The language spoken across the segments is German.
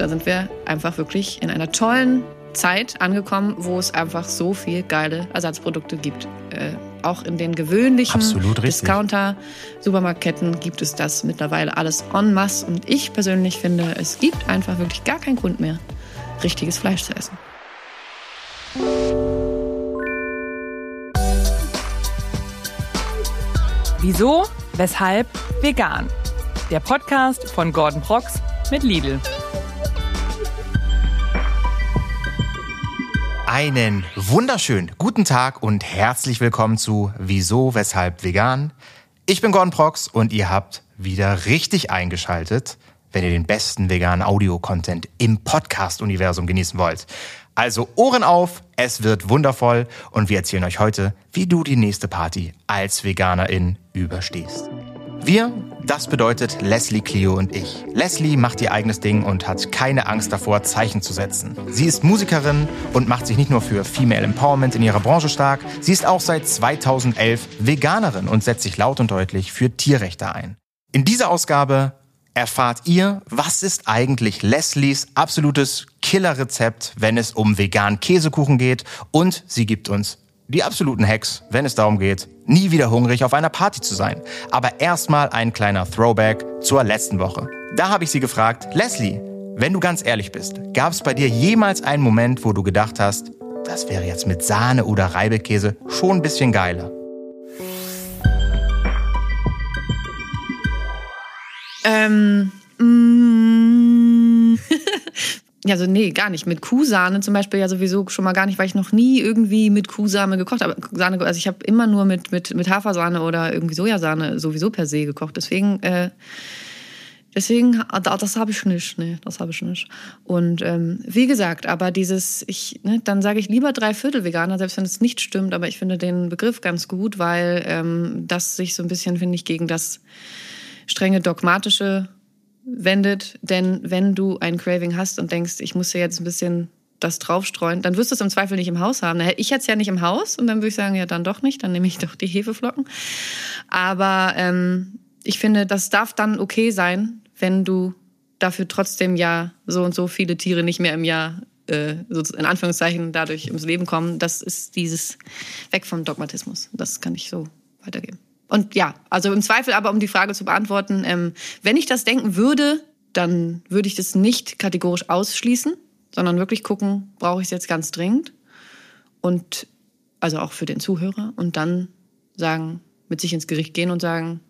da sind wir einfach wirklich in einer tollen Zeit angekommen, wo es einfach so viel geile Ersatzprodukte gibt. Äh, auch in den gewöhnlichen Discounter-Supermarktketten gibt es das mittlerweile alles en masse. Und ich persönlich finde, es gibt einfach wirklich gar keinen Grund mehr, richtiges Fleisch zu essen. Wieso? Weshalb? Vegan. Der Podcast von Gordon Prox mit Lidl. Einen wunderschönen guten Tag und herzlich willkommen zu Wieso, Weshalb Vegan. Ich bin Gordon Prox und ihr habt wieder richtig eingeschaltet, wenn ihr den besten veganen Audio-Content im Podcast-Universum genießen wollt. Also Ohren auf, es wird wundervoll und wir erzählen euch heute, wie du die nächste Party als Veganerin überstehst. Wir, das bedeutet Leslie, Clio und ich. Leslie macht ihr eigenes Ding und hat keine Angst davor, Zeichen zu setzen. Sie ist Musikerin und macht sich nicht nur für Female Empowerment in ihrer Branche stark, sie ist auch seit 2011 Veganerin und setzt sich laut und deutlich für Tierrechte ein. In dieser Ausgabe erfahrt ihr, was ist eigentlich Leslies absolutes Killerrezept, wenn es um veganen Käsekuchen geht und sie gibt uns die absoluten Hacks, wenn es darum geht, nie wieder hungrig auf einer Party zu sein. Aber erstmal ein kleiner Throwback zur letzten Woche. Da habe ich sie gefragt, Leslie, wenn du ganz ehrlich bist, gab es bei dir jemals einen Moment, wo du gedacht hast, das wäre jetzt mit Sahne oder Reibekäse schon ein bisschen geiler? Ähm, mm, Also nee, gar nicht. Mit Kuhsahne zum Beispiel ja sowieso schon mal gar nicht, weil ich noch nie irgendwie mit Kuhsahne gekocht habe. Sahne, also ich habe immer nur mit, mit, mit Hafersahne oder irgendwie Sojasahne sowieso per se gekocht. Deswegen, äh, deswegen, das habe ich nicht. Nee, das habe ich nicht. Und ähm, wie gesagt, aber dieses, ich, ne, dann sage ich lieber Dreiviertel Veganer, selbst wenn es nicht stimmt, aber ich finde den Begriff ganz gut, weil ähm, das sich so ein bisschen, finde ich, gegen das strenge dogmatische wendet. Denn wenn du ein Craving hast und denkst, ich muss ja jetzt ein bisschen das draufstreuen, dann wirst du es im Zweifel nicht im Haus haben. Ich hätte es ja nicht im Haus und dann würde ich sagen, ja, dann doch nicht, dann nehme ich doch die Hefeflocken. Aber ähm, ich finde, das darf dann okay sein, wenn du dafür trotzdem ja so und so viele Tiere nicht mehr im Jahr äh, in Anführungszeichen dadurch ums Leben kommen. Das ist dieses Weg vom Dogmatismus. Das kann ich so weitergeben. Und ja, also im Zweifel aber, um die Frage zu beantworten, ähm, wenn ich das denken würde, dann würde ich das nicht kategorisch ausschließen, sondern wirklich gucken, brauche ich es jetzt ganz dringend? Und also auch für den Zuhörer und dann sagen, mit sich ins Gericht gehen und sagen,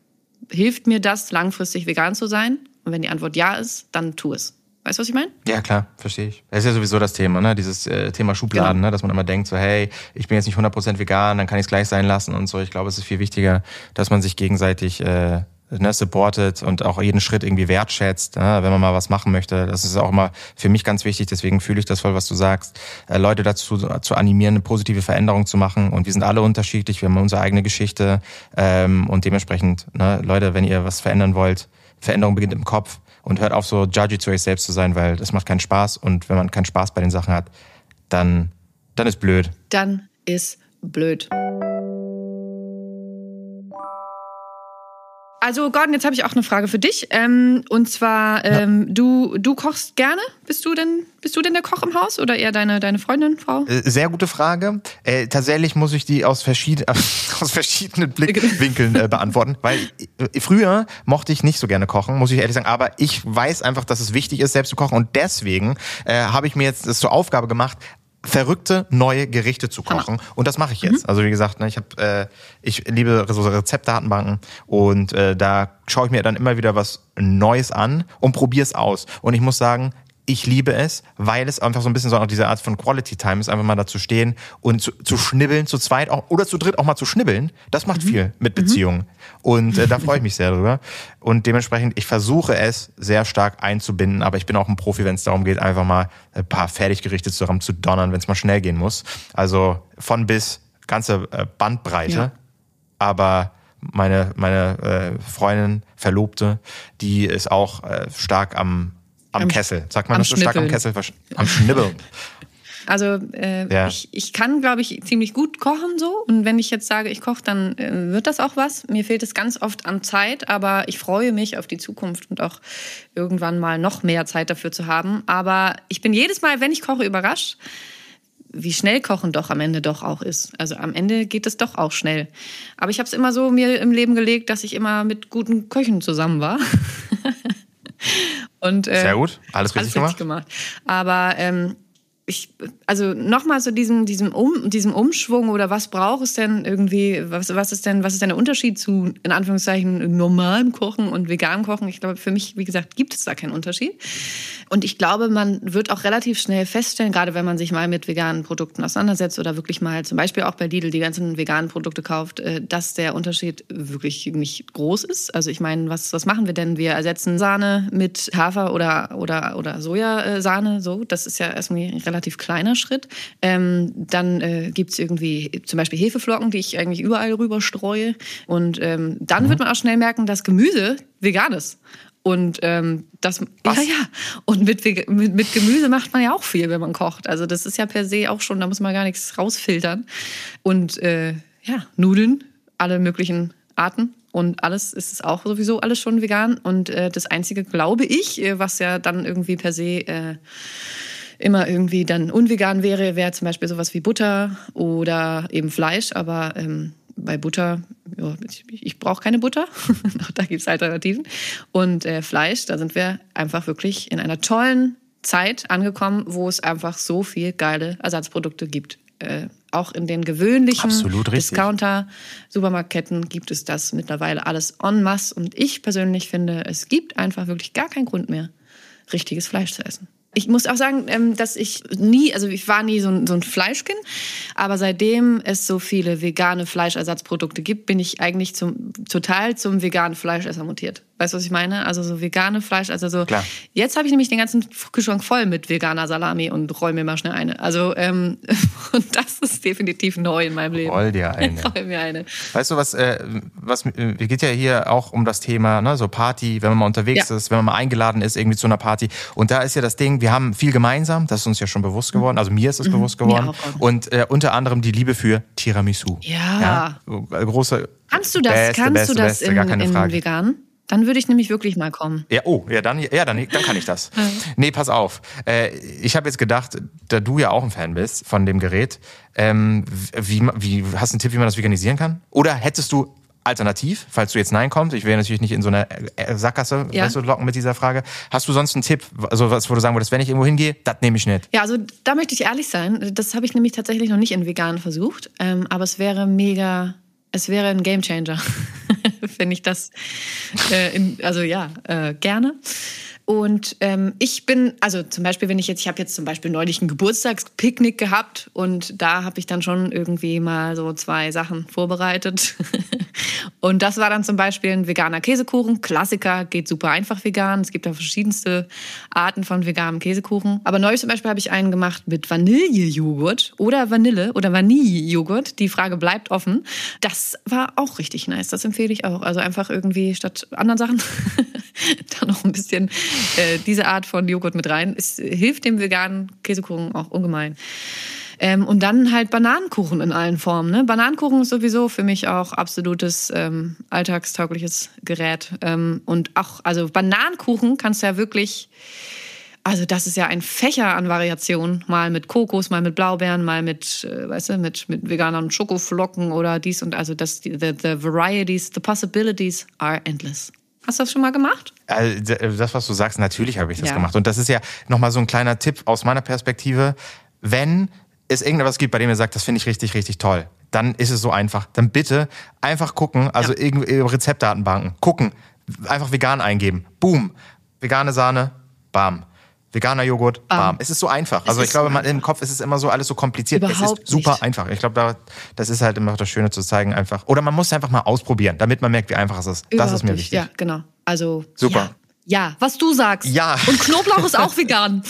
hilft mir das, langfristig vegan zu sein? Und wenn die Antwort ja ist, dann tu es. Weißt du, was ich meine? Ja, klar, verstehe ich. Das ist ja sowieso das Thema, ne? Dieses äh, Thema Schubladen, genau. ne? dass man immer denkt, so, hey, ich bin jetzt nicht 100% vegan, dann kann ich es gleich sein lassen und so. Ich glaube, es ist viel wichtiger, dass man sich gegenseitig äh, ne, supportet und auch jeden Schritt irgendwie wertschätzt, ne? wenn man mal was machen möchte. Das ist auch immer für mich ganz wichtig, deswegen fühle ich das voll, was du sagst. Äh, Leute dazu zu animieren, eine positive Veränderung zu machen. Und wir sind alle unterschiedlich, wir haben unsere eigene Geschichte ähm, und dementsprechend, ne, Leute, wenn ihr was verändern wollt, Veränderung beginnt im Kopf und hört auf, so judgy zu euch selbst zu sein, weil das macht keinen Spaß. Und wenn man keinen Spaß bei den Sachen hat, dann, dann ist blöd. Dann ist blöd. Also Gordon, jetzt habe ich auch eine Frage für dich. Ähm, und zwar, ähm, ja. du, du kochst gerne? Bist du denn, bist du denn der Koch im Haus oder eher deine, deine Freundin, Frau? Äh, sehr gute Frage. Äh, tatsächlich muss ich die aus, verschied aus verschiedenen Blickwinkeln äh, beantworten. Weil äh, früher mochte ich nicht so gerne kochen, muss ich ehrlich sagen. Aber ich weiß einfach, dass es wichtig ist, selbst zu kochen. Und deswegen äh, habe ich mir jetzt das zur Aufgabe gemacht, verrückte neue Gerichte zu kochen Hammer. und das mache ich jetzt. Mhm. Also wie gesagt, ne, ich habe äh, ich liebe so Rezeptdatenbanken und äh, da schaue ich mir dann immer wieder was Neues an und probiere es aus. Und ich muss sagen, ich liebe es, weil es einfach so ein bisschen so auch diese Art von Quality Time ist, einfach mal da zu stehen und zu, zu schnibbeln, zu zweit auch, oder zu dritt auch mal zu schnibbeln. Das macht mhm. viel mit mhm. Beziehungen. Und äh, da freue ich mich sehr drüber. Und dementsprechend, ich versuche es sehr stark einzubinden, aber ich bin auch ein Profi, wenn es darum geht, einfach mal ein paar Fertiggerichte zusammen zu donnern, wenn es mal schnell gehen muss. Also von bis ganze äh, Bandbreite. Ja. Aber meine, meine äh, Freundin, Verlobte, die ist auch äh, stark am am, am Kessel. Sagt man das so stark am Kessel? Am Schnibbeln. Also äh, Ja. ich, ich kann, glaube ich, ziemlich gut kochen so. Und wenn ich jetzt sage, ich koche, dann äh, wird das auch was. Mir fehlt es ganz oft an Zeit, aber ich freue mich auf die Zukunft und auch irgendwann mal noch mehr Zeit dafür zu haben. Aber ich bin jedes Mal, wenn ich koche, überrascht, wie schnell Kochen doch am Ende doch auch ist. Also am Ende geht es doch auch schnell. Aber ich habe es immer so mir im Leben gelegt, dass ich immer mit guten Köchen zusammen war. Und, äh, Sehr gut. Alles richtig alles richtig gemacht. Aber ähm, ich, also nochmal so diesen, diesem, um, diesem Umschwung oder was braucht es denn irgendwie, was, was ist denn, was ist denn der Unterschied zu, in Anführungszeichen, normalem Kochen und veganem Kochen? Ich glaube, für mich, wie gesagt, gibt es da keinen Unterschied. Und ich glaube, man wird auch relativ schnell feststellen, gerade wenn man sich mal mit veganen Produkten auseinandersetzt oder wirklich mal zum Beispiel auch bei Lidl die ganzen veganen Produkte kauft, äh, dass der Unterschied wirklich nicht groß ist. Also ich meine, was, was machen wir denn? Wir ersetzen Sahne mit Hafer oder, oder, oder Sojasahne, so. Das ist ja erstmal ein relativ kleiner Schritt. Ähm, dann äh, gibt's irgendwie zum Beispiel Hefeflocken, die ich eigentlich überall rüber streue. Und ähm, dann wird man auch schnell merken, dass Gemüse vegan ist. Und ähm, das, ja, ja. Und mit, mit, mit Gemüse macht man ja auch viel, wenn man kocht. Also das ist ja per se auch schon, da muss man gar nichts rausfiltern. Und äh, ja, Nudeln, alle möglichen Arten und alles ist es auch sowieso alles schon vegan. Und äh, das Einzige, glaube ich, äh, was ja dann irgendwie per se äh, immer irgendwie dann unvegan wäre, wäre zum Beispiel sowas wie Butter oder eben Fleisch. Aber ähm, bei Butter, ja, ich, ich brauche keine Butter. da gibt's Alternativen. Und äh, Fleisch, da sind wir einfach wirklich in einer tollen Zeit angekommen, wo es einfach so viel geile Ersatzprodukte gibt. Äh, auch in den gewöhnlichen. Discounter-Supermarktketten gibt es das mittlerweile alles en masse. Und ich persönlich finde, es gibt einfach wirklich gar keinen Grund mehr, richtiges Fleisch zu essen. Ich muss auch sagen, ähm, dass ich nie, also ich war nie so ein, so ein Fleischkind, aber seitdem es so viele vegane Fleischersatzprodukte gibt, bin ich eigentlich zum, total zum veganen Fleischesser mutiert. Weißt du, was ich meine? Also so vegane Fleisch, also so. Klar. Jetzt habe ich nämlich den ganzen Kühlschrank voll mit veganer Salami und roll mir mal schnell eine. Also ähm, und das ist definitiv neu in meinem Leben. Roll dir eine. roll mir eine. Weißt du, was, äh, was äh, geht ja hier auch um das Thema, ne, so Party, wenn man mal unterwegs Ja. ist, wenn man mal eingeladen ist irgendwie zu einer Party. Und da ist ja das Ding, wir haben viel gemeinsam, das ist uns ja schon bewusst geworden, also mir ist es bewusst geworden. Mhm. Und äh, unter anderem die Liebe für Tiramisu. Ja. Äh, große. Kannst du das? Beste, kannst beste, du das beste, in, gar keine in Frage. vegan? Dann würde ich nämlich wirklich mal kommen. Ja, oh, ja, dann, ja, dann, dann kann ich das. Nee, pass auf. Äh, ich habe jetzt gedacht, da du ja auch ein Fan bist von dem Gerät, ähm, wie, wie, hast du einen Tipp, wie man das veganisieren kann? Oder hättest du alternativ, falls du jetzt Nein kommst, ich will natürlich nicht in so eine äh, Sackgasse Ja. weißt du, locken mit dieser Frage. Hast du sonst einen Tipp, also was, wo du sagen würdest, wenn ich irgendwo hingehe, das nehme ich nicht? Ja, also da möchte ich ehrlich sein. Das habe ich nämlich tatsächlich noch nicht in vegan versucht. Ähm, aber es wäre mega, es wäre ein Gamechanger, wenn ich das, äh, in, also ja, äh, gerne. Und ähm, ich bin, also zum Beispiel, wenn ich jetzt, ich habe jetzt zum Beispiel neulich ein Geburtstagspicknick gehabt und da habe ich dann schon irgendwie mal so zwei Sachen vorbereitet. und das war dann zum Beispiel ein veganer Käsekuchen. Klassiker, geht super einfach vegan. Es gibt da verschiedenste Arten von veganem Käsekuchen. Aber neulich zum Beispiel habe ich einen gemacht mit Vanillejoghurt oder Vanille oder Vanillejoghurt. Die Frage bleibt offen. Das war auch richtig nice. Das empfehle ich auch. Also einfach irgendwie statt anderen Sachen da noch ein bisschen äh, diese Art von Joghurt mit rein. Es hilft dem veganen Käsekuchen auch ungemein. Ähm, und dann halt Bananenkuchen in allen Formen. Ne? Bananenkuchen ist sowieso für mich auch absolutes ähm, alltagstaugliches Gerät. Ähm, und auch, also Bananenkuchen kannst du ja wirklich, also das ist ja ein Fächer an Variationen. Mal mit Kokos, mal mit Blaubeeren, mal mit, äh, weißt du, mit, mit veganen Schokoflocken oder dies und also das, the, the varieties, the possibilities are endless. Hast du das schon mal gemacht? Also, das, was du sagst, natürlich habe ich das Ja. gemacht. Und das ist ja nochmal so ein kleiner Tipp aus meiner Perspektive. Wenn es irgendetwas gibt, bei dem ihr sagt, das finde ich richtig, richtig toll, dann ist es so einfach. Dann bitte einfach gucken, also Ja. irgendwie Rezeptdatenbanken, gucken, einfach vegan eingeben. Boom. Vegane Sahne, bam. Veganer Joghurt, bam. Es ist so einfach. Also ich glaube, man, im Kopf ist es immer so alles so kompliziert. Überhaupt es ist super nicht. einfach. Ich glaube, da, das ist halt immer das Schöne zu zeigen einfach. Oder man muss es einfach mal ausprobieren, damit man merkt, wie einfach es ist. das Überhaupt ist mir nicht. wichtig. Ja, genau. Also Super. Ja. ja, was du sagst. Ja. Und Knoblauch ist auch vegan.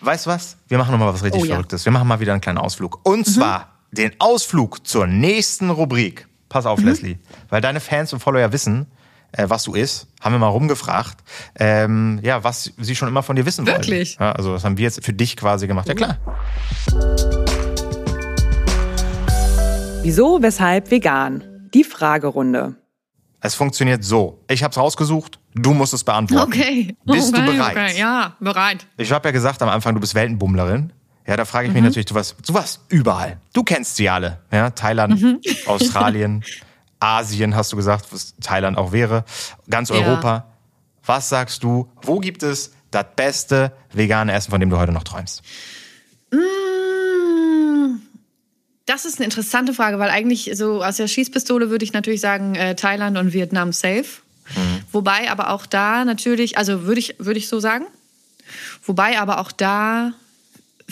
Weißt du was? Wir machen nochmal was richtig Oh ja. Mhm. Verrücktes. Wir machen mal wieder einen kleinen Ausflug. Und zwar den Ausflug zur nächsten Rubrik. Pass Mhm. auf, Leslie. Weil deine Fans und Follower wissen, äh, was du isst. Haben wir mal rumgefragt, ähm, ja, was sie schon immer von dir wissen Wirklich? wollen. Ja, also das haben wir jetzt für dich quasi gemacht. Ja klar. Wieso, weshalb vegan? Die Fragerunde. Es funktioniert so. Ich habe es rausgesucht, du musst es beantworten. Okay. Bist okay, du bereit? Okay. Ja, bereit. Ich habe ja gesagt am Anfang, du bist Weltenbummlerin. Ja, da frage ich Mhm. mich natürlich, du warst, du warst überall. Du kennst sie alle. Ja, Thailand, Mhm. Australien, Asien hast du gesagt, was Thailand auch wäre, ganz Ja. Europa. Was sagst du, wo gibt es das beste vegane Essen, von dem du heute noch träumst? Mm, Das ist eine interessante Frage, weil eigentlich so aus der Schießpistole würde ich natürlich sagen äh, Thailand und Vietnam safe. Wobei aber auch da natürlich, also würde ich, würde ich so sagen. Wobei aber auch da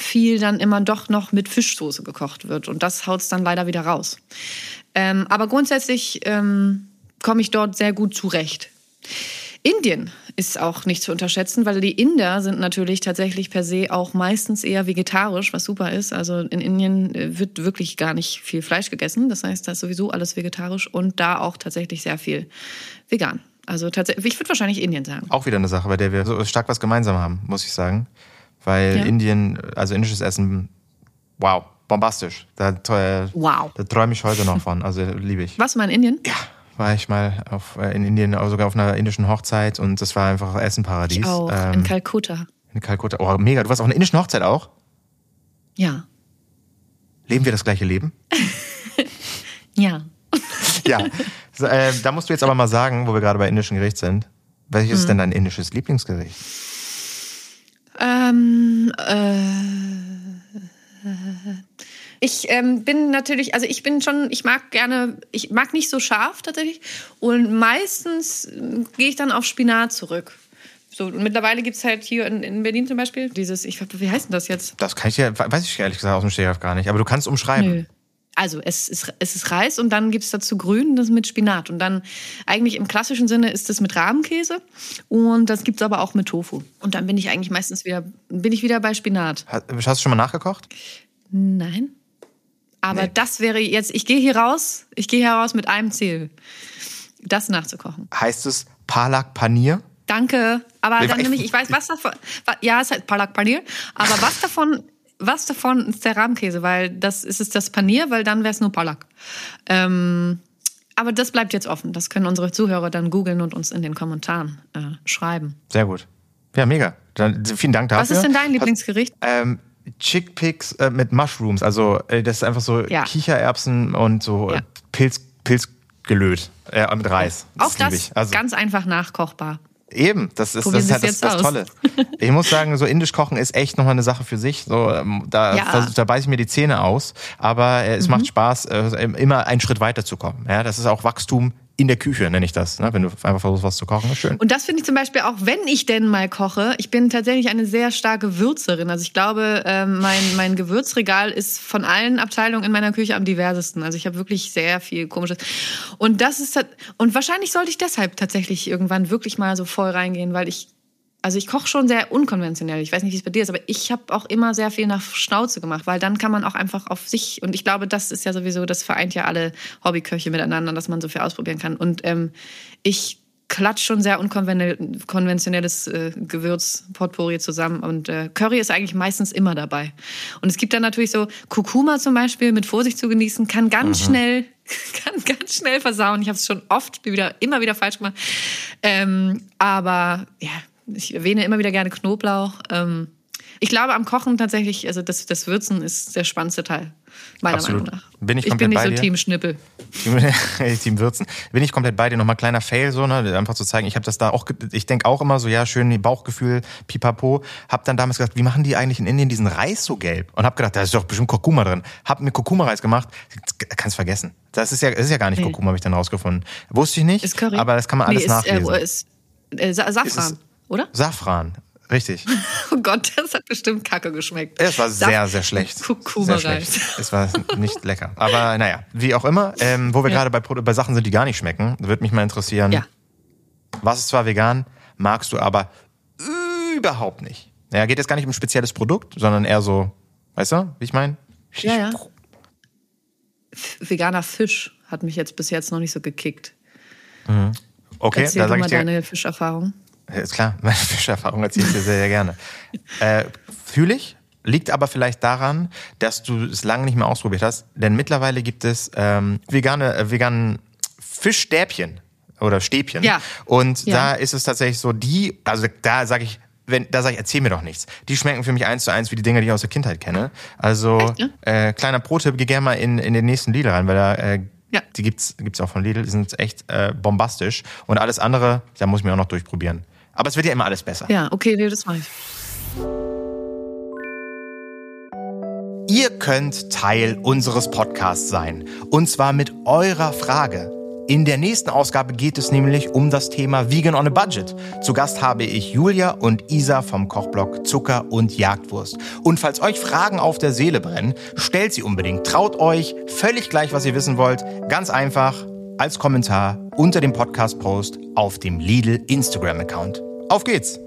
viel dann immer doch noch mit Fischsoße gekocht wird. Und das haut es dann leider wieder raus. Ähm, aber grundsätzlich ähm, komme ich dort sehr gut zurecht. Indien ist auch nicht zu unterschätzen, weil die Inder sind natürlich tatsächlich per se auch meistens eher vegetarisch, was super ist. Also in Indien äh, wird wirklich gar nicht viel Fleisch gegessen. Das heißt, da ist sowieso alles vegetarisch und da auch tatsächlich sehr viel vegan. Also tatsächlich, ich würde wahrscheinlich Indien sagen. Auch wieder eine Sache, bei der wir so stark was gemeinsam haben, muss ich sagen. Weil Ja. Indien, also indisches Essen, wow, bombastisch. Da, äh, Wow. da träume ich heute noch von. Also liebe ich. Was mal in Indien? Ja, war ich mal auf, äh, in Indien, auch sogar auf einer indischen Hochzeit und das war einfach Essenparadies. Ich auch. Ähm, in Kalkutta. in Kalkutta. Oh, mega. Du warst auf einer indischen Hochzeit auch? Ja. Leben wir das gleiche Leben? Ja. ja. So, äh, da musst du jetzt aber mal sagen, wo wir gerade bei indischen Gericht sind. Welches Hm. ist denn dein indisches Lieblingsgericht? Ähm, äh, ich ähm, bin natürlich, also ich bin schon, ich mag gerne, ich mag nicht so scharf tatsächlich. Und meistens äh, gehe ich dann auf Spinat zurück. So, und mittlerweile gibt es halt hier in, in Berlin zum Beispiel dieses, ich wie heißt denn das jetzt? Das kann ich ja, weiß ich ehrlich gesagt aus dem Stegreif gar nicht. Aber du kannst umschreiben. Nö. Also es ist, es ist Reis und dann gibt es dazu Grün, das mit Spinat. Und dann eigentlich im klassischen Sinne ist es mit Rahmenkäse und das gibt es aber auch mit Tofu. Und dann bin ich eigentlich meistens wieder, bin ich wieder bei Spinat. Hast du schon mal nachgekocht? Nein. Aber Nee. das wäre jetzt, ich gehe hier raus, ich gehe hier raus mit einem Ziel. Das nachzukochen. Heißt es Palak Panier? Danke. Aber Ich dann weiß- nämlich, ich weiß, was davon, ja, es heißt Palak Panier, aber was davon, was davon ist der Rahmkäse? Weil das ist es das Panier, weil dann wäre es nur Palak. Ähm, aber das bleibt jetzt offen. Das können unsere Zuhörer dann googeln und uns in den Kommentaren äh, schreiben. Sehr gut. Ja, mega. Dann, vielen Dank dafür. Was ist denn dein Hast- Lieblingsgericht? Ähm, Chickpeas äh, mit Mushrooms. Also äh, das ist einfach so Ja. Kichererbsen und so Ja. äh, Pilz, Pilzgelöt äh, mit Reis. Auch liebe das. Also ganz einfach nachkochbar. Eben, das ist, Probieren das, ist halt das, das Tolle. Ich muss sagen, so indisch kochen ist echt nochmal eine Sache für sich. So, ähm, da, Ja. vers- da beiße ich mir die Zähne aus. Aber äh, es Mhm. macht Spaß, äh, immer einen Schritt weiter zu kommen. Ja, das ist auch Wachstum in der Küche, nenne ich das. Ne? Wenn du einfach versuchst, was zu kochen, ist schön. Und das finde ich zum Beispiel auch, wenn ich denn mal koche, ich bin tatsächlich eine sehr starke Würzerin. Also ich glaube, ähm, mein, mein Gewürzregal ist von allen Abteilungen in meiner Küche am diversesten. Also ich habe wirklich sehr viel komisches. Und das ist und wahrscheinlich sollte ich deshalb tatsächlich irgendwann wirklich mal so voll reingehen, weil ich also ich koche schon sehr unkonventionell. Ich weiß nicht, wie es bei dir ist, aber ich habe auch immer sehr viel nach Schnauze gemacht, weil dann kann man auch einfach auf sich und ich glaube, das ist ja sowieso, das vereint ja alle Hobbyköche miteinander, dass man so viel ausprobieren kann. Und ähm, ich klatsch schon sehr unkonventionelles äh, Gewürzpotpourri zusammen und äh, Curry ist eigentlich meistens immer dabei. Und es gibt dann natürlich so Kurkuma zum Beispiel mit Vorsicht zu genießen, kann ganz schnell kann ganz schnell versauen. Ich habe es schon oft wieder immer wieder falsch gemacht. Ähm, aber ja, ich erwähne immer wieder gerne Knoblauch. Ähm, ich glaube am Kochen tatsächlich, also das, das Würzen ist der spannendste Teil, meiner Absolut. Meinung nach. Bin ich ich komplett bin nicht so dir. Team Schnippel. Team, Würzen. Bin ich komplett bei dir. Nochmal kleiner Fail, so, ne? Einfach zu zeigen, ich habe das da auch, ich denk auch immer so, ja, schön Bauchgefühl, pipapo. Hab dann damals gedacht, wie machen die eigentlich in Indien diesen Reis so gelb? Und hab gedacht, da ist doch bestimmt Kurkuma drin. Hab mir Kurkuma-Reis gemacht, kannst vergessen. Das ist ja, das ist ja gar nicht Nee. Kurkuma, habe ich dann rausgefunden. Wusste ich nicht, Ist Curry. aber das kann man alles nee, nachlesen. Ist, äh, ist, äh, Sa- Safran, Ist es- oder? Safran, richtig. Oh Gott, das hat bestimmt kacke geschmeckt. Es war Saf- sehr, sehr schlecht. Kurkuma Sehr schlecht. Es war nicht lecker. Aber naja, wie auch immer, ähm, wo wir Ja. gerade bei, bei Sachen sind, die gar nicht schmecken, würde mich mal interessieren. Ja. Was ist zwar vegan, magst du aber überhaupt nicht. Ja, geht jetzt gar nicht um ein spezielles Produkt, sondern eher so, weißt du, wie ich meine? Ja, ja. Veganer Fisch hat mich jetzt bis jetzt noch nicht so gekickt. Okay, Erzähl da du sage mal ich dir. deine Fischerfahrung. Ja, Ist klar, meine Fischerfahrung erzähle ich dir sehr, sehr gerne. Äh, Fühle ich, liegt aber vielleicht daran, dass du es lange nicht mehr ausprobiert hast, denn mittlerweile gibt es ähm, vegane, äh, veganen Fischstäbchen oder Stäbchen. Ja. Und Ja. da ist es tatsächlich so, die, also da sage ich, wenn, da sage ich, erzähl mir doch nichts. Die schmecken für mich eins zu eins wie die Dinge, die ich aus der Kindheit kenne. Also Echt, ne? äh, kleiner Pro-Tipp, geh gerne mal in, in den nächsten Lidl rein, weil da äh, Ja. die gibt's gibt's auch von Lidl, die sind echt äh, bombastisch. Und alles andere, da muss ich mir auch noch durchprobieren. Aber es wird ja immer alles besser. Ja, okay, nee, das weiß ich. Ihr könnt Teil unseres Podcasts sein. Und zwar mit eurer Frage. In der nächsten Ausgabe geht es nämlich um das Thema Vegan on a Budget. Zu Gast habe ich Julia und Isa vom Kochblog Zucker und Jagdwurst. Und falls euch Fragen auf der Seele brennen, stellt sie unbedingt. Traut euch, völlig gleich, was ihr wissen wollt. Ganz einfach als Kommentar unter dem Podcast-Post auf dem Lidl Instagram-Account. Auf geht's!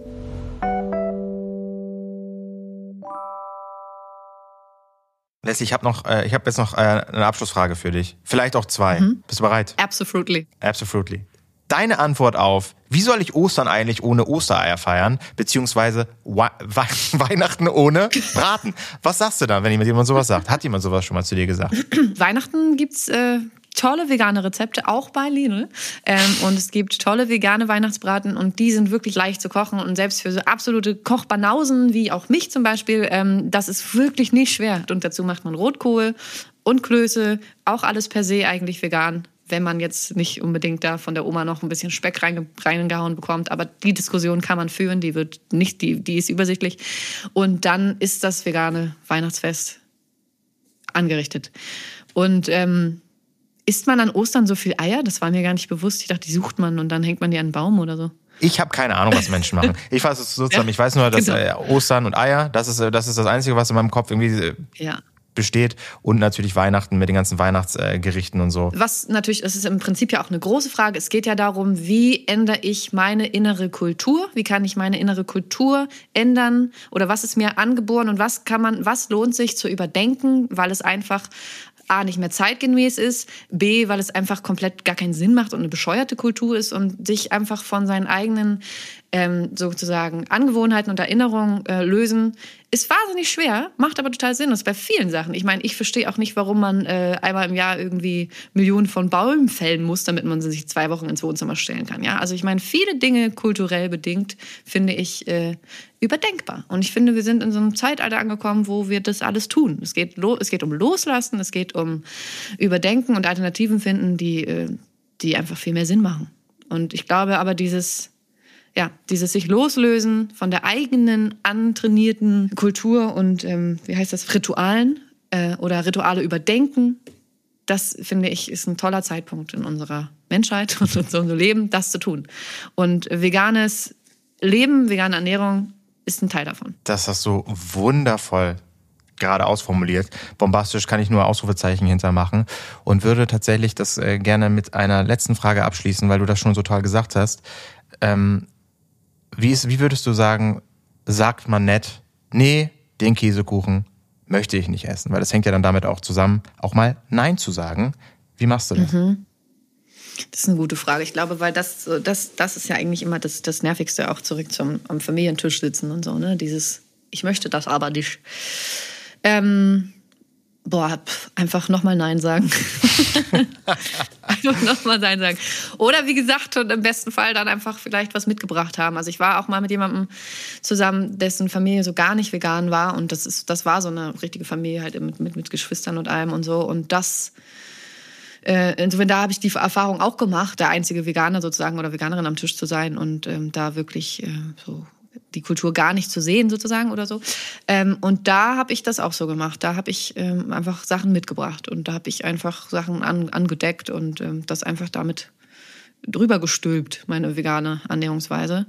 Leslie, ich habe noch, äh, ich habe jetzt noch äh, eine Abschlussfrage für dich. Vielleicht auch zwei. Bist du bereit? Absolutely. Absolutely. Deine Antwort auf, wie soll ich Ostern eigentlich ohne Ostereier feiern, beziehungsweise Wei- Wei- Weihnachten ohne Braten? Was sagst du dann, wenn jemand sowas sagt? Hat jemand sowas schon mal zu dir gesagt? Weihnachten gibt's äh, tolle vegane Rezepte, auch bei Lidl. Ähm, und es gibt tolle vegane Weihnachtsbraten und die sind wirklich leicht zu kochen. Und selbst für so absolute Kochbanausen wie auch mich zum Beispiel, ähm, das ist wirklich nicht schwer. Und dazu macht man Rotkohl und Klöße, auch alles per se eigentlich vegan. Wenn man jetzt nicht unbedingt da von der Oma noch ein bisschen Speck reinge reingehauen bekommt. Aber die Diskussion kann man führen, die wird nicht, die, die ist übersichtlich. Und dann ist das vegane Weihnachtsfest angerichtet. Und ähm, isst man an Ostern so viel Eier? Das war mir gar nicht bewusst. Ich dachte, die sucht man und dann hängt man die an einen Baum oder so. Ich habe keine Ahnung, was Menschen machen. Ich weiß es so zusammen. Ich weiß nur, dass Genau. äh, Ostern und Eier, das ist, äh, das ist das Einzige, was in meinem Kopf irgendwie äh, Ja. besteht. Und natürlich Weihnachten mit den ganzen Weihnachtsgerichten und so. Was natürlich, das ist im Prinzip ja auch eine große Frage. Es geht ja darum, wie ändere ich meine innere Kultur? Wie kann ich meine innere Kultur ändern? Oder was ist mir angeboren und was kann man, was lohnt sich zu überdenken, weil es einfach A, nicht mehr zeitgemäß ist, B, weil es einfach komplett gar keinen Sinn macht und eine bescheuerte Kultur ist und sich einfach von seinen eigenen ähm, sozusagen Angewohnheiten und Erinnerungen äh, lösen, ist wahnsinnig schwer, macht aber total Sinn. Das ist bei vielen Sachen. Ich meine, ich verstehe auch nicht, warum man äh, einmal im Jahr irgendwie Millionen von Bäumen fällen muss, damit man sich zwei Wochen ins Wohnzimmer stellen kann. Ja, also ich meine, viele Dinge kulturell bedingt finde ich äh, überdenkbar. Und ich finde, wir sind in so einem Zeitalter angekommen, wo wir das alles tun. Es geht, es geht um Loslassen, es geht um Überdenken und Alternativen finden, die, äh, die einfach viel mehr Sinn machen. Und ich glaube aber, dieses ja, dieses sich loslösen von der eigenen antrainierten Kultur und ähm, wie heißt das, Ritualen äh, oder Rituale überdenken, das finde ich ist ein toller Zeitpunkt in unserer Menschheit und unserem Leben, das zu tun. Und veganes Leben, vegane Ernährung ist ein Teil davon. Das hast du wundervoll gerade ausformuliert. Bombastisch kann ich nur Ausrufezeichen hintermachen und würde tatsächlich das äh, gerne mit einer letzten Frage abschließen, weil du das schon so toll gesagt hast. Ähm, wie, ist, wie würdest du sagen, sagt man nett, nee, den Käsekuchen möchte ich nicht essen? Weil das hängt ja dann damit auch zusammen, auch mal Nein zu sagen. Wie machst du das? Das ist eine gute Frage. Ich glaube, weil das, das, das ist ja eigentlich immer das, das Nervigste, auch zurück zum am Familientisch sitzen und so, ne? Dieses, ich möchte das aber nicht. Ähm, boah, pf, einfach nochmal Nein sagen. einfach nochmal Nein sagen. Oder wie gesagt, und im besten Fall dann einfach vielleicht was mitgebracht haben. Also ich war auch mal mit jemandem zusammen, dessen Familie so gar nicht vegan war. Und das ist, das war so eine richtige Familie halt mit, mit, mit Geschwistern und allem und so. Und das äh, insofern da habe ich die Erfahrung auch gemacht, der einzige Veganer sozusagen oder Veganerin am Tisch zu sein und ähm, da wirklich äh, so die Kultur gar nicht zu sehen sozusagen oder so. Ähm, und da habe ich das auch so gemacht. Da habe ich ähm, einfach Sachen mitgebracht und da habe ich einfach Sachen an, angedeckt und ähm, das einfach damit drüber gestülpt, meine vegane Ernährungsweise.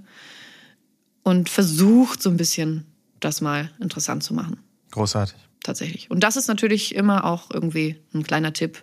Und versucht so ein bisschen das mal interessant zu machen Großartig. tatsächlich. Und das ist natürlich immer auch irgendwie ein kleiner Tipp.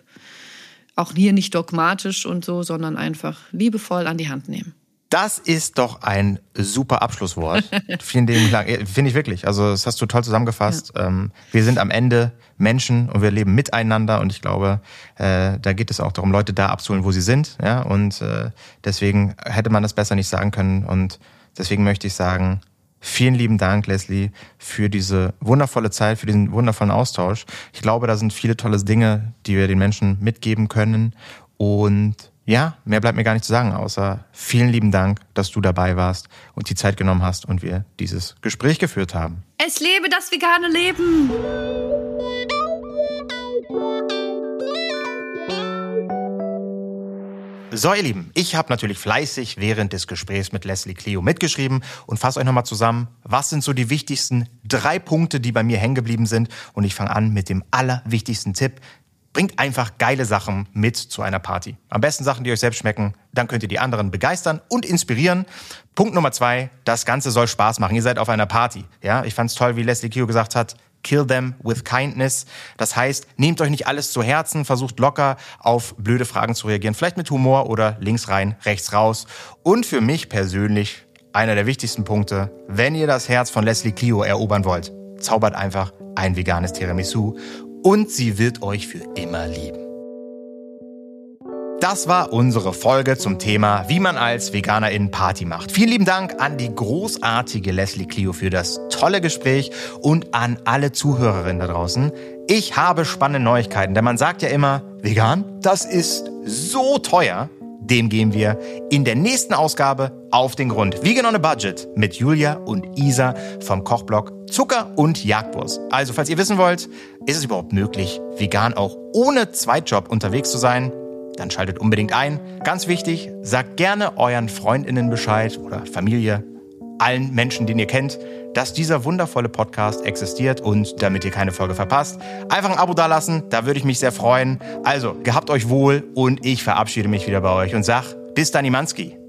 Auch hier nicht dogmatisch und so, sondern einfach liebevoll an die Hand nehmen. Das ist doch ein super Abschlusswort. Vielen Dank. Finde ich wirklich. Also das hast du toll zusammengefasst. Ja. Ähm, wir sind am Ende Menschen und wir leben miteinander und ich glaube, äh, da geht es auch darum, Leute da abzuholen, wo sie sind. Ja? Und äh, deswegen hätte man das besser nicht sagen können. Und deswegen möchte ich sagen, vielen lieben Dank, Leslie, für diese wundervolle Zeit, für diesen wundervollen Austausch. Ich glaube, da sind viele tolle Dinge, die wir den Menschen mitgeben können. Und ja, mehr bleibt mir gar nicht zu sagen, außer vielen lieben Dank, dass du dabei warst und die Zeit genommen hast und wir dieses Gespräch geführt haben. Es lebe das vegane Leben! So, ihr Lieben, ich habe natürlich fleißig während des Gesprächs mit Leslie Cleo mitgeschrieben und fasse euch nochmal zusammen, was sind so die wichtigsten drei Punkte, die bei mir hängen geblieben sind. Und ich fange an mit dem allerwichtigsten Tipp, Bringt einfach geile Sachen mit zu einer Party. Am besten Sachen, die euch selbst schmecken. Dann könnt ihr die anderen begeistern und inspirieren. Punkt Nummer zwei, das Ganze soll Spaß machen. Ihr seid auf einer Party. Ja, ich fand's toll, wie Leslie Kio gesagt hat. Kill them with kindness. Das heißt, nehmt euch nicht alles zu Herzen, versucht locker auf blöde Fragen zu reagieren. Vielleicht mit Humor oder links rein, rechts raus. Und für mich persönlich einer der wichtigsten Punkte, wenn ihr das Herz von Leslie Clio erobern wollt, zaubert einfach ein veganes Tiramisu und sie wird euch für immer lieben. Das war unsere Folge zum Thema, wie man als Veganerin Party macht. Vielen lieben Dank an die großartige Leslie Clio für das tolle Gespräch und an alle Zuhörerinnen da draußen. Ich habe spannende Neuigkeiten, denn man sagt ja immer, vegan, das ist so teuer. Dem gehen wir in der nächsten Ausgabe auf den Grund. Vegan on a Budget mit Julia und Isa vom Kochblog Zucker und Jagdwurst. Also, falls ihr wissen wollt, ist es überhaupt möglich, vegan auch ohne Zweitjob unterwegs zu sein? Dann schaltet unbedingt ein. Ganz wichtig, sagt gerne euren Freundinnen Bescheid oder Familie, allen Menschen, den ihr kennt, dass dieser wundervolle Podcast existiert und damit ihr keine Folge verpasst, einfach ein Abo dalassen, da würde ich mich sehr freuen. Also, gehabt euch wohl und ich verabschiede mich wieder bei euch und sag bis dann, Imanski.